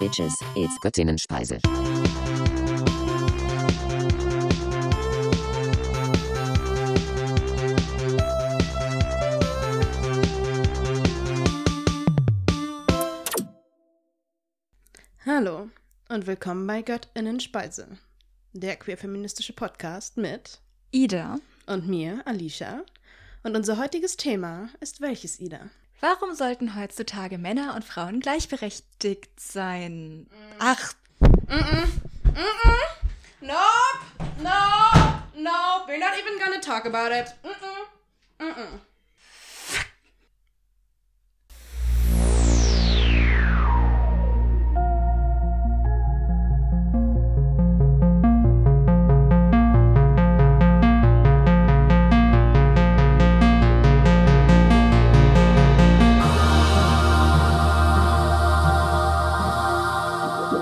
Bitches, it's Göttinnenspeise. Hallo und willkommen bei Göttinnenspeise, der queerfeministische Podcast mit Ida. und mir, Alicia. Und unser heutiges Thema ist welches, Ida? Warum sollten heutzutage Männer und Frauen gleichberechtigt sein? Ach, Nope, nope, nope, we're not even gonna talk about it. Mm-mm, mm-mm.